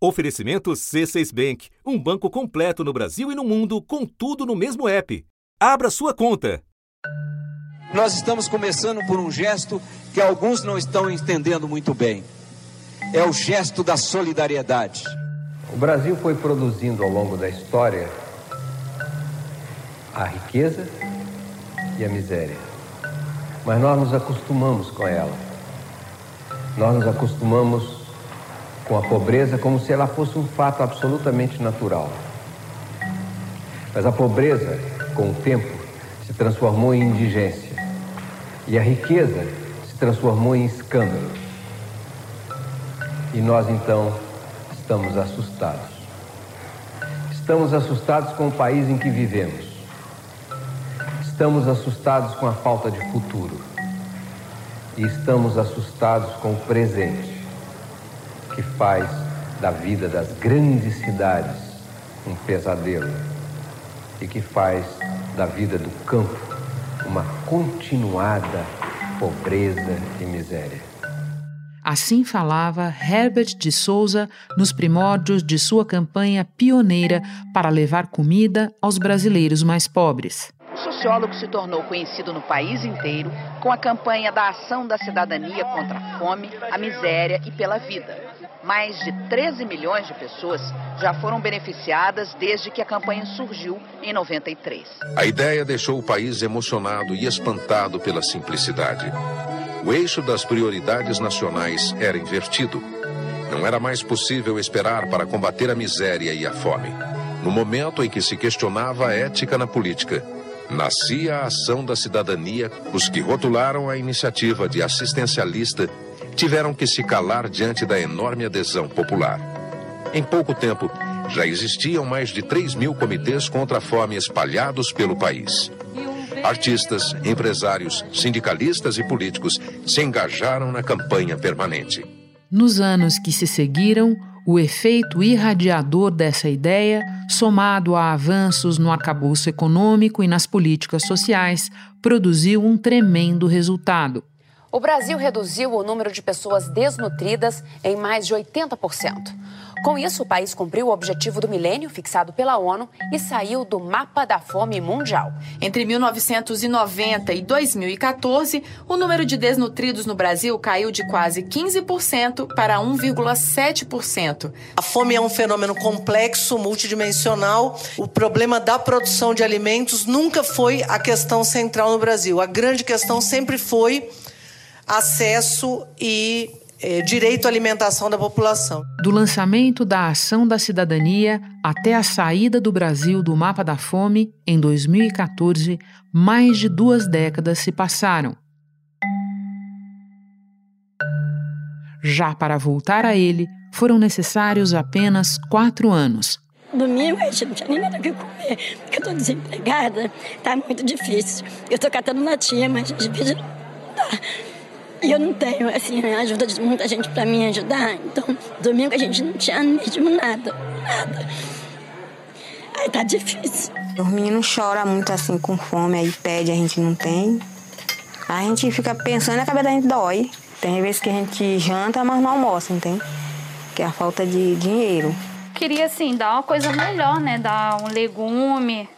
Oferecimento C6 Bank, um banco completo no Brasil e no mundo, com tudo no mesmo app. Abra sua conta. Nós estamos começando por um gesto que alguns não estão entendendo muito bem. É o gesto da solidariedade. O Brasil foi produzindo ao longo da história a riqueza e a miséria. Mas nós nos acostumamos com ela. Nós nos acostumamos com a pobreza como se ela fosse um fato absolutamente natural. Mas a pobreza, com o tempo, se transformou em indigência. E a riqueza se transformou em escândalo. E nós então estamos assustados. Estamos assustados com o país em que vivemos. Estamos assustados com a falta de futuro. E estamos assustados com o presente que faz da vida das grandes cidades um pesadelo e que faz da vida do campo uma continuada pobreza e miséria. Assim falava Herbert de Souza nos primórdios de sua campanha pioneira para levar comida aos brasileiros mais pobres. O sociólogo se tornou conhecido no país inteiro com a campanha da Ação da Cidadania contra a Fome, a Miséria e pela Vida mais de 13 milhões de pessoas já foram beneficiadas desde que a campanha surgiu em 93. A ideia deixou o país emocionado e espantado pela simplicidade. O eixo das prioridades nacionais era invertido. Não era mais possível esperar para combater a miséria e a fome. No momento em que se questionava a ética na política, nascia a ação da cidadania, os que rotularam a iniciativa de assistencialista tiveram que se calar diante da enorme adesão popular. Em pouco tempo, já existiam mais de 3 mil comitês contra a fome espalhados pelo país. Artistas, empresários, sindicalistas e políticos se engajaram na campanha permanente. Nos anos que se seguiram, o efeito irradiador dessa ideia, somado a avanços no arcabouço econômico e nas políticas sociais, produziu um tremendo resultado. O Brasil reduziu o número de pessoas desnutridas em mais de 80%. Com isso, o país cumpriu o objetivo do milênio fixado pela ONU e saiu do mapa da fome mundial. Entre 1990 e 2014, o número de desnutridos no Brasil caiu de quase 15% para 1,7%. A fome é um fenômeno complexo, multidimensional. O problema da produção de alimentos nunca foi a questão central no Brasil. A grande questão sempre foi acesso e é, direito à alimentação da população. Do lançamento da Ação da Cidadania até a saída do Brasil do mapa da fome, em 2014, mais de duas décadas se passaram. Já para voltar a ele, foram necessários apenas quatro anos. Domingo a gente não tinha nem nada o que comer, porque eu estou desempregada, tá muito difícil. Eu estou catando latinha, mas a gente tá. E eu não tenho, assim, a ajuda de muita gente para me ajudar. Então, domingo a gente não tinha mesmo nada, nada. Aí tá difícil. Os meninos choram muito assim com fome, aí pede, a gente não tem. A gente fica pensando e a cabeça da gente dói. Tem vezes que a gente janta, mas não almoça, não tem? Que é a falta de dinheiro. Queria, assim, dar uma coisa melhor, né? Dar um legume,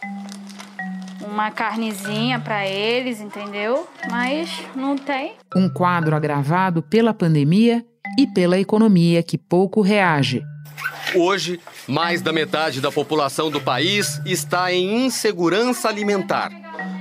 uma carnezinha para eles, entendeu? Mas não tem. Um quadro agravado pela pandemia e pela economia que pouco reage. Hoje, mais da metade da população do país está em insegurança alimentar.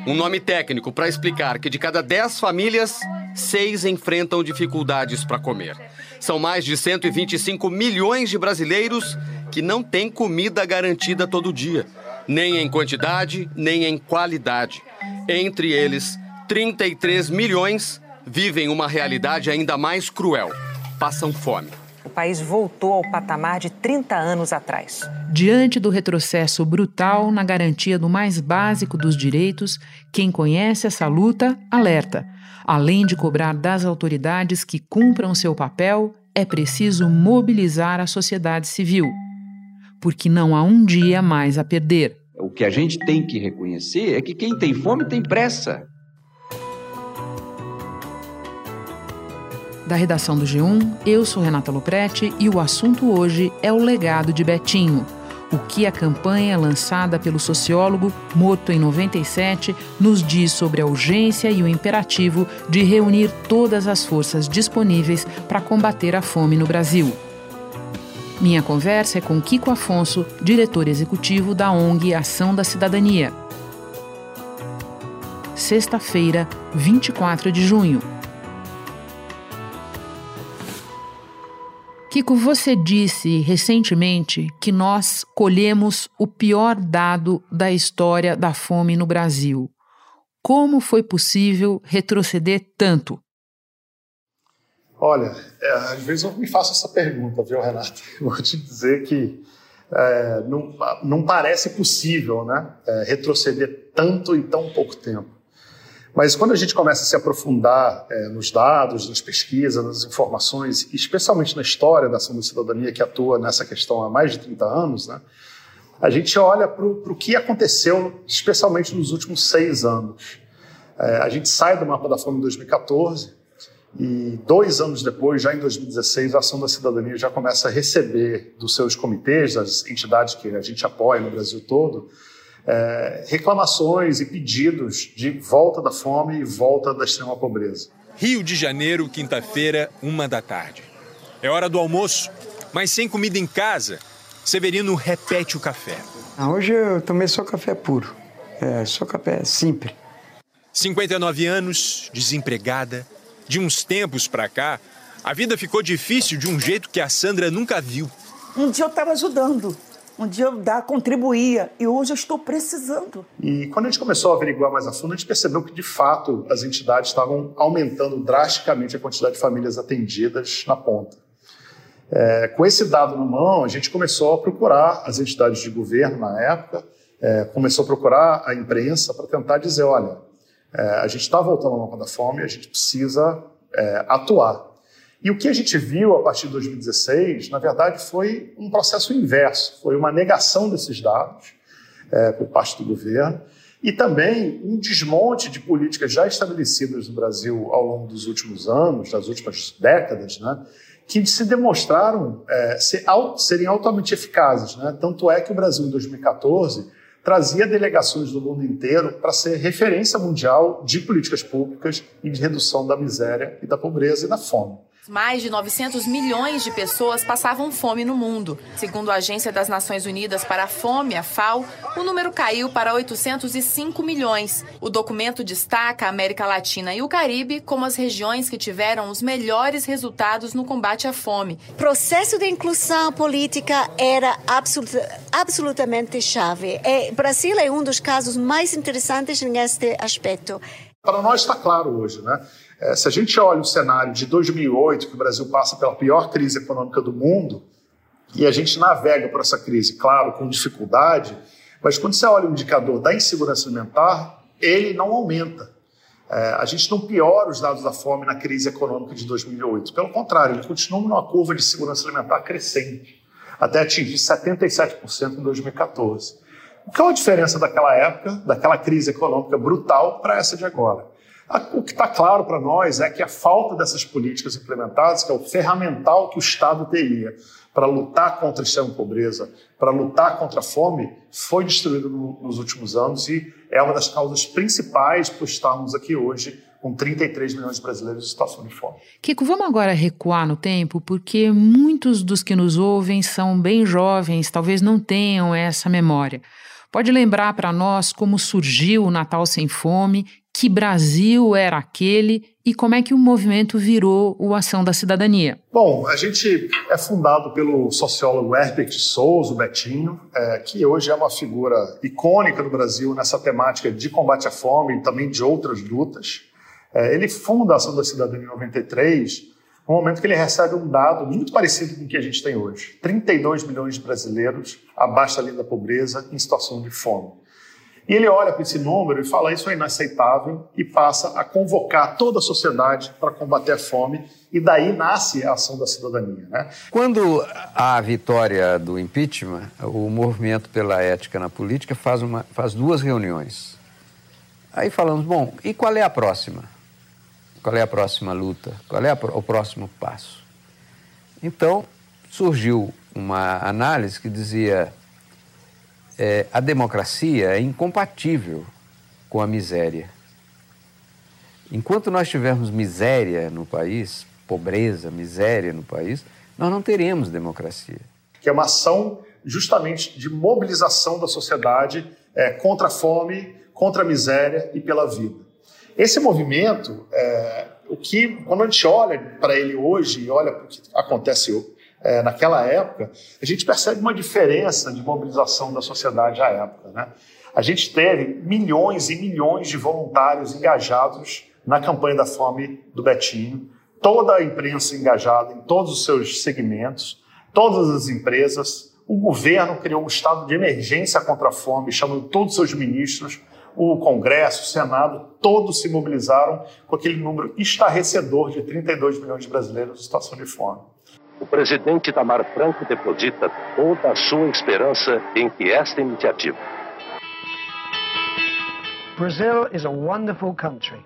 Um nome técnico para explicar que de cada 10 famílias, seis enfrentam dificuldades para comer. São mais de 125 milhões de brasileiros que não têm comida garantida todo dia nem em quantidade, nem em qualidade. Entre eles, 33 milhões vivem uma realidade ainda mais cruel: passam fome. O país voltou ao patamar de 30 anos atrás. Diante do retrocesso brutal na garantia do mais básico dos direitos, quem conhece essa luta alerta. Além de cobrar das autoridades que cumpram seu papel, é preciso mobilizar a sociedade civil. Porque não há um dia mais a perder. O que a gente tem que reconhecer é que quem tem fome tem pressa. Da redação do G1, eu sou Renata Loprete e o assunto hoje é o legado de Betinho. O que a campanha lançada pelo sociólogo, morto em 97, nos diz sobre a urgência e o imperativo de reunir todas as forças disponíveis para combater a fome no Brasil. Minha conversa é com Kiko Afonso, diretor executivo da ONG Ação da Cidadania. Sexta-feira, 24 de junho. Kiko, você disse recentemente que nós colhemos o pior dado da história da fome no Brasil. Como foi possível retroceder tanto? Olha, é, às vezes eu me faço essa pergunta, viu, Renato? vou te dizer que é, não, não, parece possível né, é, retroceder tanto em tão pouco tempo. Mas quando a gente começa a se aprofundar é, nos dados, nas pesquisas, nas informações, especialmente na história da ação da cidadania que atua nessa questão há mais de 30 anos, né, a gente olha para o que aconteceu, especialmente nos últimos seis anos. É, a gente sai do mapa da fome em 2014 e dois anos depois, já em 2016, a ação da cidadania já começa a receber dos seus comitês, das entidades que a gente apoia no Brasil todo, é, reclamações e pedidos de volta da fome e volta da extrema pobreza. Rio de Janeiro, quinta-feira, uma da tarde. É hora do almoço, mas sem comida em casa. Severino repete o café. Ah, hoje eu tomei só café puro. É, só café simples. 59 anos, desempregada. De uns tempos pra cá, a vida ficou difícil de um jeito que a Sandra nunca viu. Um dia eu estava ajudando um dia eu dar, contribuía e hoje eu estou precisando. E quando a gente começou a averiguar mais a fundo, a gente percebeu que de fato as entidades estavam aumentando drasticamente a quantidade de famílias atendidas na ponta. É, com esse dado na mão, a gente começou a procurar as entidades de governo na época, é, começou a procurar a imprensa para tentar dizer, olha, é, a gente está voltando ao mapa da fome, a gente precisa é, atuar. E o que a gente viu a partir de 2016, na verdade, foi um processo inverso, foi uma negação desses dados é, por parte do governo e também um desmonte de políticas já estabelecidas no Brasil ao longo dos últimos anos, das últimas décadas, né, que se demonstraram é, ser, serem altamente eficazes. Né? Tanto é que o Brasil, em 2014, trazia delegações do mundo inteiro para ser referência mundial de políticas públicas e de redução da miséria e da pobreza e da fome. Mais de 900 milhões de pessoas passavam fome no mundo. Segundo a Agência das Nações Unidas para a Fome, a FAO, o número caiu para 805 milhões. O documento destaca a América Latina e o Caribe como as regiões que tiveram os melhores resultados no combate à fome. O processo de inclusão política era absoluta, absolutamente chave. o é, Brasil é um dos casos mais interessantes neste aspecto. Para nós está claro hoje, né? É, se a gente olha o cenário de 2008, que o Brasil passa pela pior crise econômica do mundo, e a gente navega por essa crise, claro, com dificuldade, mas quando você olha o indicador da insegurança alimentar, ele não aumenta. É, a gente não piora os dados da fome na crise econômica de 2008. Pelo contrário, ele continua numa curva de segurança alimentar crescente, até atingir 77% em 2014. Qual a diferença daquela época, daquela crise econômica brutal, para essa de agora? O que está claro para nós é que a falta dessas políticas implementadas, que é o ferramental que o Estado teria para lutar contra a extrema pobreza, para lutar contra a fome, foi destruído no, nos últimos anos e é uma das causas principais por estarmos aqui hoje com 33 milhões de brasileiros em situação de fome. Kiko, vamos agora recuar no tempo, porque muitos dos que nos ouvem são bem jovens, talvez não tenham essa memória. Pode lembrar para nós como surgiu o Natal Sem Fome que Brasil era aquele e como é que o movimento virou o Ação da Cidadania? Bom, a gente é fundado pelo sociólogo Herbert Souza, o Betinho, é, que hoje é uma figura icônica no Brasil nessa temática de combate à fome e também de outras lutas. É, ele funda a Ação da Cidadania em 93, no momento que ele recebe um dado muito parecido com o que a gente tem hoje. 32 milhões de brasileiros abaixo da linha da pobreza em situação de fome. E ele olha para esse número e fala: Isso é inaceitável, e passa a convocar toda a sociedade para combater a fome, e daí nasce a ação da cidadania. Né? Quando há a vitória do impeachment, o movimento pela ética na política faz, uma, faz duas reuniões. Aí falamos: bom, e qual é a próxima? Qual é a próxima luta? Qual é o próximo passo? Então, surgiu uma análise que dizia é, a democracia é incompatível com a miséria. Enquanto nós tivermos miséria no país, pobreza, miséria no país, nós não teremos democracia. Que é uma ação justamente de mobilização da sociedade é, contra a fome, contra a miséria e pela vida. Esse movimento, é, o que quando a gente olha para ele hoje e olha para o que acontece é, naquela época, a gente percebe uma diferença de mobilização da sociedade à época. Né? A gente teve milhões e milhões de voluntários engajados na campanha da fome do Betinho, toda a imprensa engajada em todos os seus segmentos, todas as empresas. O governo criou um estado de emergência contra a fome, chamando todos os seus ministros, o Congresso, o Senado, todos se mobilizaram com aquele número estarrecedor de 32 milhões de brasileiros em situação de fome. O presidente Itamar Franco deposita toda a sua esperança em que esta iniciativa. Brazil is a wonderful country.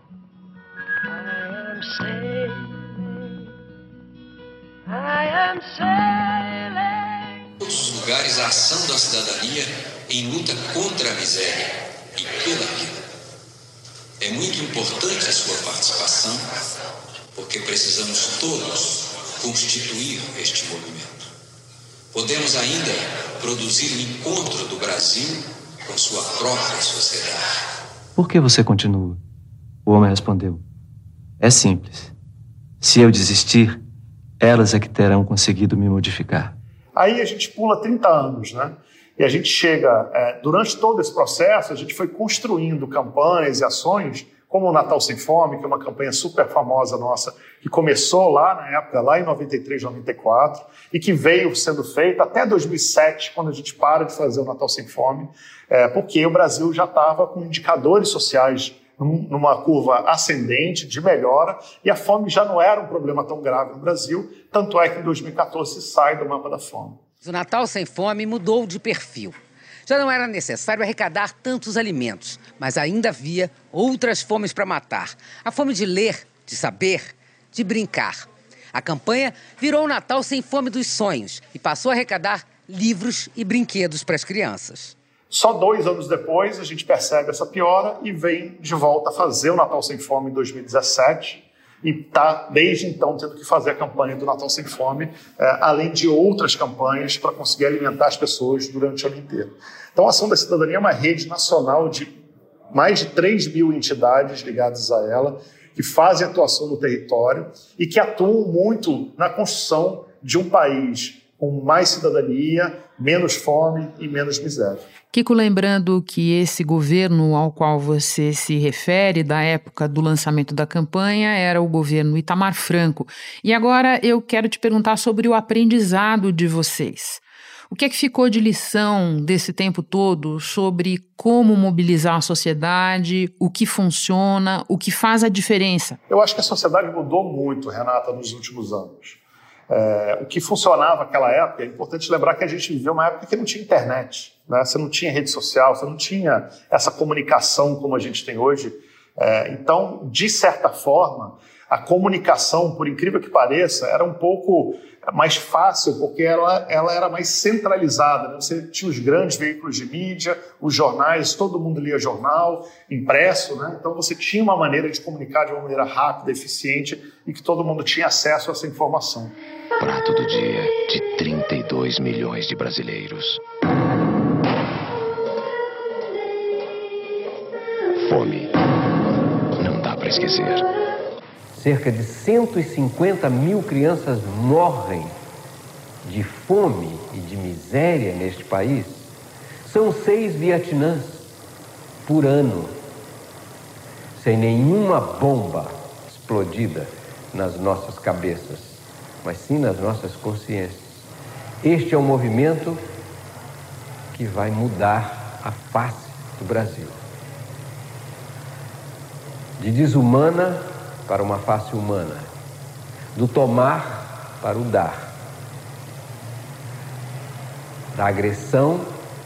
Todos os lugares a ação da cidadania em luta contra a miséria e pela vida. É muito importante a sua participação, porque precisamos todos constituir este movimento. Podemos ainda produzir o um encontro do Brasil com sua própria sociedade. Por que você continua? O homem respondeu: É simples. Se eu desistir, elas é que terão conseguido me modificar. Aí a gente pula 30 anos, né? E a gente chega, é, durante todo esse processo, a gente foi construindo campanhas e ações, como o Natal Sem Fome, que é uma campanha super famosa nossa, que começou lá na época, lá em 93, 94, e que veio sendo feita até 2007, quando a gente para de fazer o Natal Sem Fome, é, porque o Brasil já estava com indicadores sociais numa curva ascendente de melhora e a fome já não era um problema tão grave no Brasil, tanto é que em 2014 sai do mapa da fome. O Natal Sem Fome mudou de perfil. Já não era necessário arrecadar tantos alimentos, mas ainda havia outras fomes para matar: a fome de ler, de saber, de brincar. A campanha virou o Natal Sem Fome dos Sonhos e passou a arrecadar livros e brinquedos para as crianças. Só dois anos depois a gente percebe essa piora e vem de volta a fazer o Natal Sem Fome em 2017 e está desde então tendo que fazer a campanha do Natal Sem Fome, é, além de outras campanhas para conseguir alimentar as pessoas durante o ano inteiro. Então a Ação da Cidadania é uma rede nacional de mais de 3 mil entidades ligadas a ela, que fazem atuação no território e que atuam muito na construção de um país com mais cidadania, menos fome e menos miséria. Kiko, lembrando que esse governo ao qual você se refere, da época do lançamento da campanha, era o governo Itamar Franco. E agora eu quero te perguntar sobre o aprendizado de vocês. O que é que ficou de lição desse tempo todo sobre como mobilizar a sociedade, o que funciona, o que faz a diferença? Eu acho que a sociedade mudou muito, Renata, nos últimos anos. É, o que funcionava naquela época, é importante lembrar que a gente viveu uma época que não tinha internet, né? você não tinha rede social, você não tinha essa comunicação como a gente tem hoje. É, então, de certa forma, a comunicação, por incrível que pareça, era um pouco mais fácil, porque ela, ela era mais centralizada. Né? Você tinha os grandes veículos de mídia, os jornais, todo mundo lia jornal, impresso, né? então você tinha uma maneira de comunicar de uma maneira rápida, eficiente e que todo mundo tinha acesso a essa informação. Prato do dia de 32 milhões de brasileiros. Fome. Não dá para esquecer. Cerca de 150 mil crianças morrem de fome e de miséria neste país. São seis Vietnãs por ano, sem nenhuma bomba explodida nas nossas cabeças, mas sim nas nossas consciências. Este é um movimento que vai mudar a face do Brasil. De desumana para uma face humana, do tomar para o dar, da agressão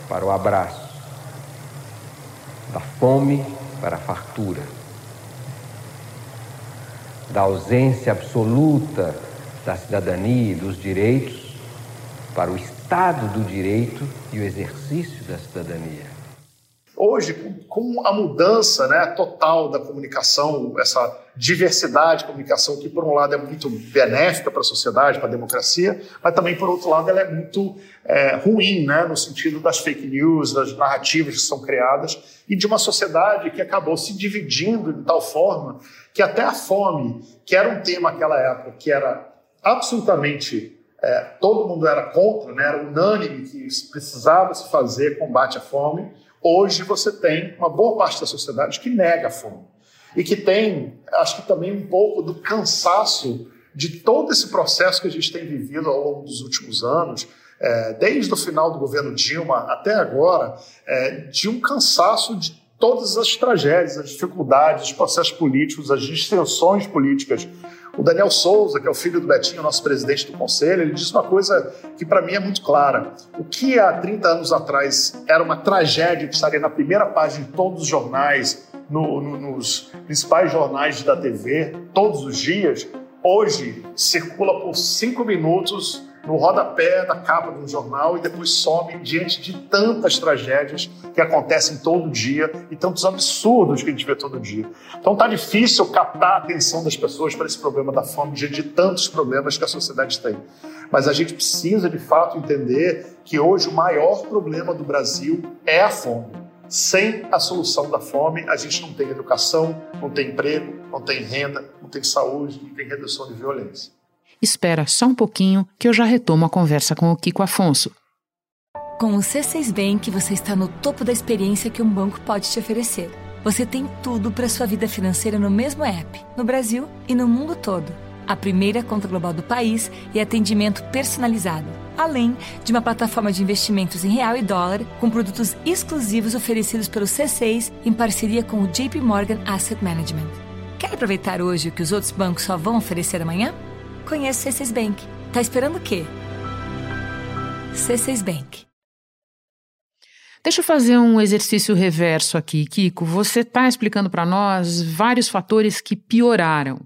para o abraço, da fome para a fartura, da ausência absoluta da cidadania e dos direitos para o Estado do direito e o exercício da cidadania. Hoje, com a mudança né, total da comunicação, essa diversidade de comunicação, que por um lado é muito benéfica para a sociedade, para a democracia, mas também por outro lado ela é muito é, ruim, né, no sentido das fake news, das narrativas que são criadas e de uma sociedade que acabou se dividindo de tal forma que até a fome, que era um tema naquela época que era absolutamente é, todo mundo era contra, né, era unânime que precisava se fazer combate à fome Hoje você tem uma boa parte da sociedade que nega a fome e que tem, acho que também um pouco do cansaço de todo esse processo que a gente tem vivido ao longo dos últimos anos, é, desde o final do governo Dilma até agora, é, de um cansaço de todas as tragédias, as dificuldades, os processos políticos, as distensões políticas o Daniel Souza, que é o filho do Betinho, nosso presidente do conselho, ele disse uma coisa que para mim é muito clara. O que há 30 anos atrás era uma tragédia que estaria na primeira página de todos os jornais, no, no, nos principais jornais da TV, todos os dias, hoje circula por cinco minutos no rodapé da capa de um jornal e depois some diante de tantas tragédias que acontecem todo dia e tantos absurdos que a gente vê todo dia. Então tá difícil captar a atenção das pessoas para esse problema da fome diante de tantos problemas que a sociedade tem. Mas a gente precisa de fato entender que hoje o maior problema do Brasil é a fome. Sem a solução da fome, a gente não tem educação, não tem emprego, não tem renda, não tem saúde, não tem redução de violência. Espera só um pouquinho que eu já retomo a conversa com o Kiko Afonso. Com o C6 Bank, você está no topo da experiência que um banco pode te oferecer. Você tem tudo para sua vida financeira no mesmo app, no Brasil e no mundo todo. A primeira conta global do país e atendimento personalizado, além de uma plataforma de investimentos em real e dólar com produtos exclusivos oferecidos pelo C6 em parceria com o JP Morgan Asset Management. Quer aproveitar hoje o que os outros bancos só vão oferecer amanhã? Conheço C6 Bank. Tá esperando o quê? C6 Bank. Deixa eu fazer um exercício reverso aqui, Kiko. Você está explicando para nós vários fatores que pioraram.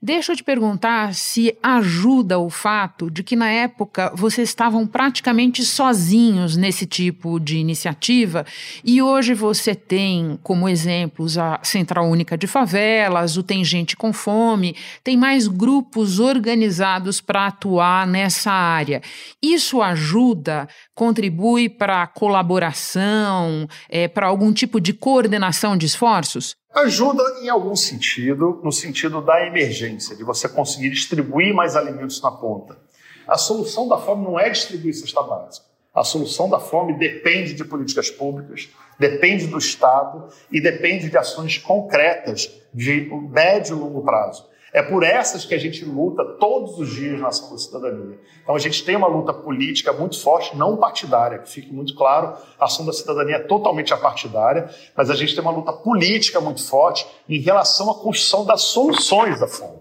Deixa eu te perguntar se ajuda o fato de que na época vocês estavam praticamente sozinhos nesse tipo de iniciativa e hoje você tem como exemplos a Central Única de Favelas, o Tem Gente com Fome, tem mais grupos organizados para atuar nessa área. Isso ajuda, contribui para colaboração, é, para algum tipo de coordenação de esforços? Ajuda em algum sentido, no sentido da emergência, de você conseguir distribuir mais alimentos na ponta. A solução da fome não é distribuir cesta básica. A solução da fome depende de políticas públicas, depende do Estado e depende de ações concretas de médio e longo prazo. É por essas que a gente luta todos os dias na ação da cidadania. Então a gente tem uma luta política muito forte, não partidária, que fique muito claro, a ação da cidadania é totalmente apartidária, mas a gente tem uma luta política muito forte em relação à construção das soluções da fome.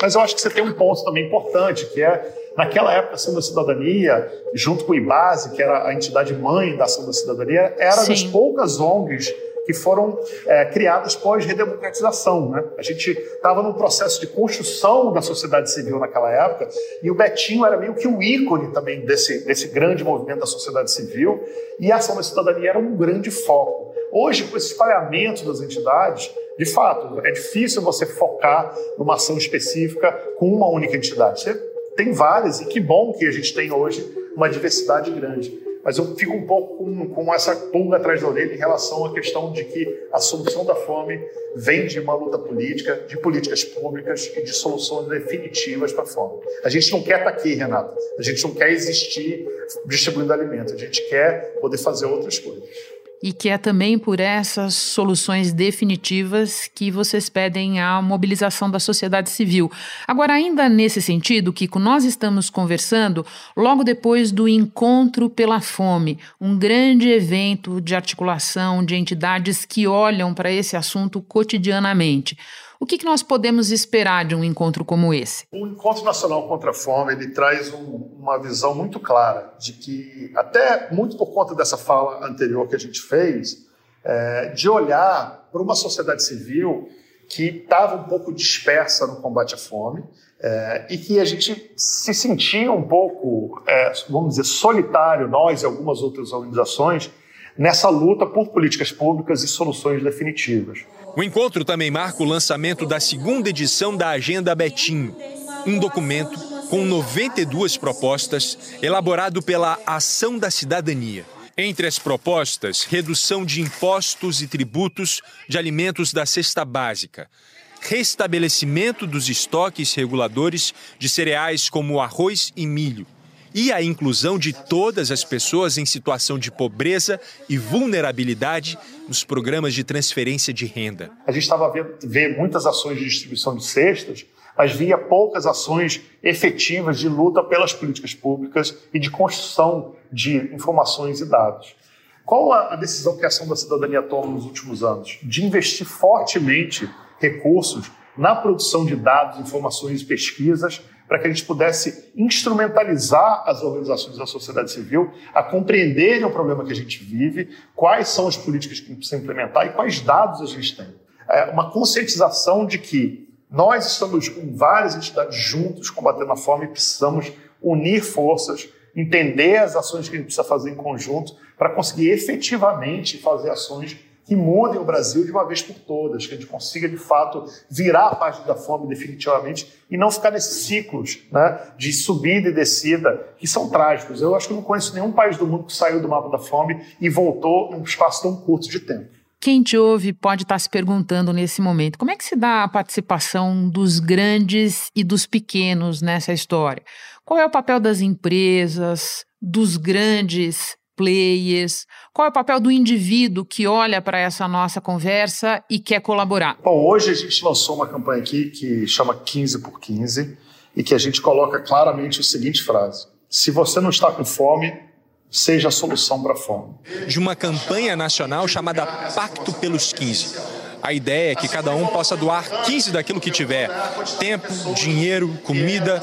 Mas eu acho que você tem um ponto também importante, que é Naquela época, a Ação da Cidadania, junto com o IBASE, que era a entidade mãe da Ação da Cidadania, era Sim. das poucas ONGs que foram é, criadas pós-redemocratização. Né? A gente estava num processo de construção da sociedade civil naquela época e o Betinho era meio que o ícone também desse, desse grande movimento da sociedade civil e a ação da cidadania era um grande foco. Hoje, com esse espalhamento das entidades, de fato, é difícil você focar numa ação específica com uma única entidade. Você tem várias e que bom que a gente tem hoje uma diversidade grande mas eu fico um pouco com, com essa pulga atrás da orelha em relação à questão de que a solução da fome vem de uma luta política, de políticas públicas e de soluções definitivas para a fome. A gente não quer estar aqui, Renata. A gente não quer existir distribuindo alimento. A gente quer poder fazer outras coisas e que é também por essas soluções definitivas que vocês pedem a mobilização da sociedade civil. Agora, ainda nesse sentido, Kiko, nós estamos conversando logo depois do Encontro pela Fome, um grande evento de articulação de entidades que olham para esse assunto cotidianamente. O que, que, nós podemos esperar de um encontro como esse? O Encontro Nacional contra a Fome ele traz um, uma visão muito clara de que, até muito por conta dessa fala anterior que a gente fez, é, de olhar para uma sociedade civil que estava um pouco dispersa no combate à fome é, e que a gente se sentia um pouco, é, vamos dizer, solitário, nós e algumas outras organizações, nessa luta por políticas públicas e soluções definitivas. O encontro também marca o lançamento da segunda edição da Agenda Betinho, um documento com 92 propostas elaborado pela Ação da Cidadania. Entre as propostas, redução de impostos e tributos de alimentos da cesta básica, restabelecimento dos estoques reguladores de cereais como arroz e milho e a inclusão de todas as pessoas em situação de pobreza e vulnerabilidade nos programas de transferência de renda. A gente estava vendo muitas ações de distribuição de cestas, mas via poucas ações efetivas de luta pelas políticas públicas e de construção de informações e dados. Qual a decisão que a Ação da Cidadania toma nos últimos anos? De investir fortemente recursos na produção de dados, informações e pesquisas para que a gente pudesse instrumentalizar as organizações da sociedade civil a compreenderem o problema que a gente vive, quais são as políticas que precisam implementar e quais dados a gente tem. É uma conscientização de que nós estamos com várias entidades juntos combatendo a fome e precisamos unir forças, entender as ações que a gente precisa fazer em conjunto para conseguir efetivamente fazer ações que mudem o Brasil de uma vez por todas, que a gente consiga de fato virar a página da fome definitivamente e não ficar nesses ciclos né, de subida e descida que são trágicos. Eu acho que eu não conheço nenhum país do mundo que saiu do mapa da fome e voltou num espaço tão curto de tempo. Quem te ouve pode estar se perguntando nesse momento como é que se dá a participação dos grandes e dos pequenos nessa história? Qual é o papel das empresas, dos grandes players? Qual é o papel do indivíduo que olha para essa nossa conversa e quer colaborar? Bom, hoje a gente lançou uma campanha aqui que chama 15 por 15 e que a gente coloca claramente a seguinte frase: Se você não está com fome, seja a solução para a fome. De uma campanha nacional chamada Pacto pelos 15. A ideia é que cada um possa doar 15 daquilo que tiver: tempo, dinheiro, comida,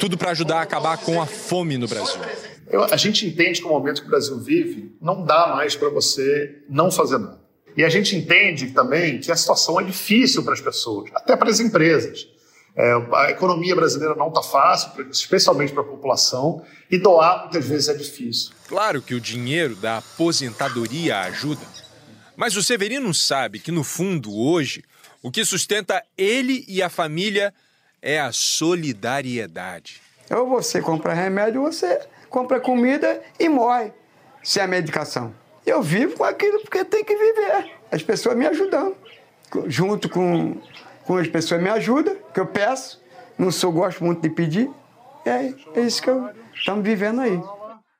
tudo para ajudar a acabar com a fome no Brasil. Eu, a gente entende que o momento que o Brasil vive não dá mais para você não fazer nada. E a gente entende também que a situação é difícil para as pessoas, até para as empresas. É, a economia brasileira não está fácil, especialmente para a população, e doar muitas vezes é difícil. Claro que o dinheiro da aposentadoria ajuda, mas o Severino sabe que, no fundo, hoje, o que sustenta ele e a família é a solidariedade. Ou você compra remédio, ou você compra comida e morre sem a medicação. Eu vivo com aquilo porque tem que viver. As pessoas me ajudando. Junto com, com as pessoas me ajudam, que eu peço. Não sou, gosto muito de pedir. É, é isso que estamos vivendo aí.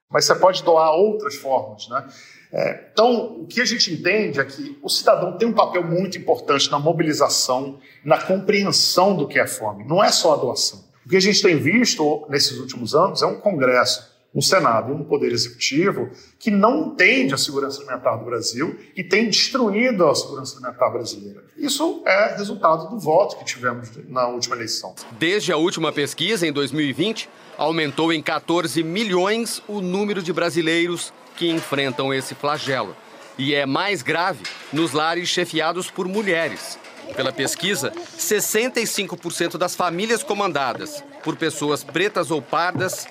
Mas você pode doar outras formas, né? É, então, o que a gente entende é que o cidadão tem um papel muito importante na mobilização, na compreensão do que é fome. Não é só a doação. O que a gente tem visto nesses últimos anos é um congresso um Senado e um Poder Executivo que não entende a segurança alimentar do Brasil e tem destruído a segurança alimentar brasileira. Isso é resultado do voto que tivemos na última eleição. Desde a última pesquisa, em 2020, aumentou em 14 milhões o número de brasileiros que enfrentam esse flagelo. E é mais grave nos lares chefiados por mulheres. Pela pesquisa, 65% das famílias comandadas por pessoas pretas ou pardas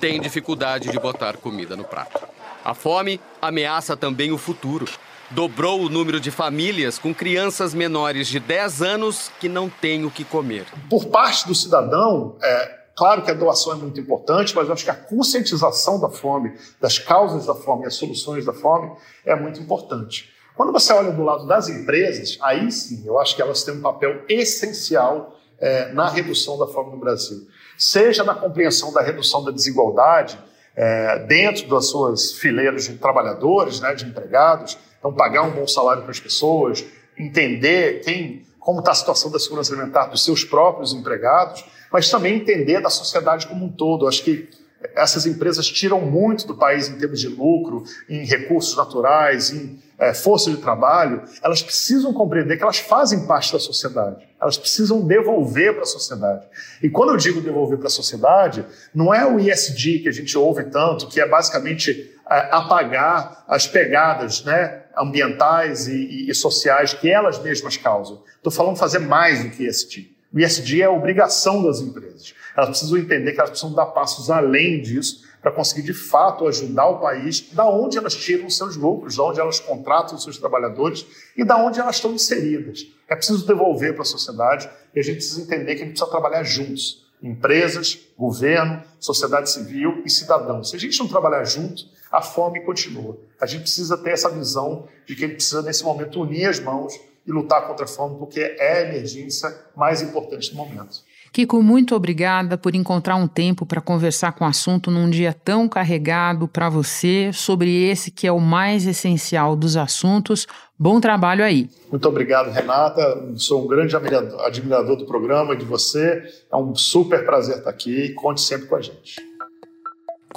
têm dificuldade de botar comida no prato. A fome ameaça também o futuro. Dobrou o número de famílias com crianças menores de 10 anos que não têm o que comer. Por parte do cidadão, é, claro que a doação é muito importante, mas acho que a conscientização da fome, das causas da fome e as soluções da fome é muito importante. Quando você olha do lado das empresas, aí sim, eu acho que elas têm um papel essencial é, na redução da fome no Brasil. Seja na compreensão da redução da desigualdade é, dentro das suas fileiras de trabalhadores, né, de empregados, então pagar um bom salário para as pessoas, entender quem, como está a situação da segurança alimentar dos seus próprios empregados, mas também entender da sociedade como um todo. Acho que essas empresas tiram muito do país em termos de lucro, em recursos naturais, em é, força de trabalho, elas precisam compreender que elas fazem parte da sociedade. Elas precisam devolver para a sociedade. E quando eu digo devolver para a sociedade, não é o ISD que a gente ouve tanto, que é basicamente é, apagar as pegadas né, ambientais e, e, e sociais que elas mesmas causam. Estou falando fazer mais do que ISD. O ISD é a obrigação das empresas. Elas precisam entender que elas precisam dar passos além disso para conseguir de fato ajudar o país, da onde elas tiram seus lucros, da onde elas contratam seus trabalhadores e da onde elas estão inseridas. É preciso devolver para a sociedade e a gente precisa entender que a gente precisa trabalhar juntos. Empresas, governo, sociedade civil e cidadãos. Se a gente não trabalhar junto, a fome continua. A gente precisa ter essa visão de que a gente precisa, nesse momento, unir as mãos e lutar contra a fome, porque é a emergência mais importante do momento. Kiko, muito obrigada por encontrar um tempo para conversar com o assunto num dia tão carregado para você sobre esse que é o mais essencial dos assuntos. Bom trabalho aí. Muito obrigado, Renata. Sou um grande admirador do programa e de você. É um super prazer estar aqui. Conte sempre com a gente.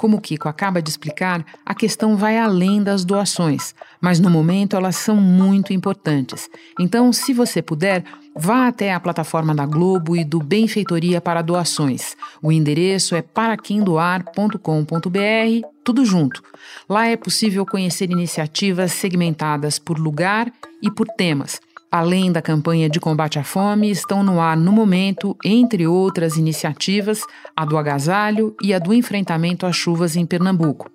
Como o Kiko acaba de explicar, a questão vai além das doações, mas no momento elas são muito importantes. Então, se você puder, vá até a plataforma da Globo e do Benfeitoria para Doações. O endereço é paraquemdoar.com.br, tudo junto. Lá é possível conhecer iniciativas segmentadas por lugar e por temas. Além da campanha de combate à fome, estão no ar no momento, entre outras iniciativas, a do agasalho e a do enfrentamento às chuvas em Pernambuco.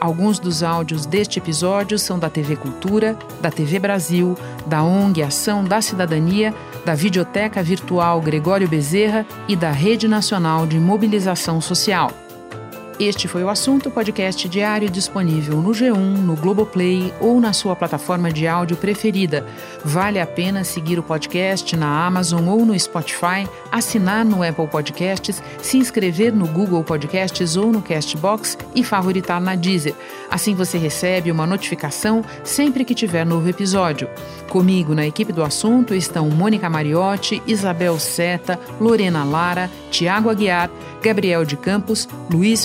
Alguns dos áudios deste episódio são da TV Cultura, da TV Brasil, da ONG Ação da Cidadania, da Videoteca Virtual Gregório Bezerra e da Rede Nacional de Mobilização Social. Este foi o assunto podcast diário disponível no G1, no Globoplay ou na sua plataforma de áudio preferida. Vale a pena seguir o podcast na Amazon ou no Spotify, assinar no Apple Podcasts, se inscrever no Google Podcasts ou no Castbox e favoritar na Deezer. Assim você recebe uma notificação sempre que tiver novo episódio. Comigo na equipe do assunto estão Mônica Mariotti, Isabel Seta, Lorena Lara, Tiago Aguiar, Gabriel de Campos, Luiz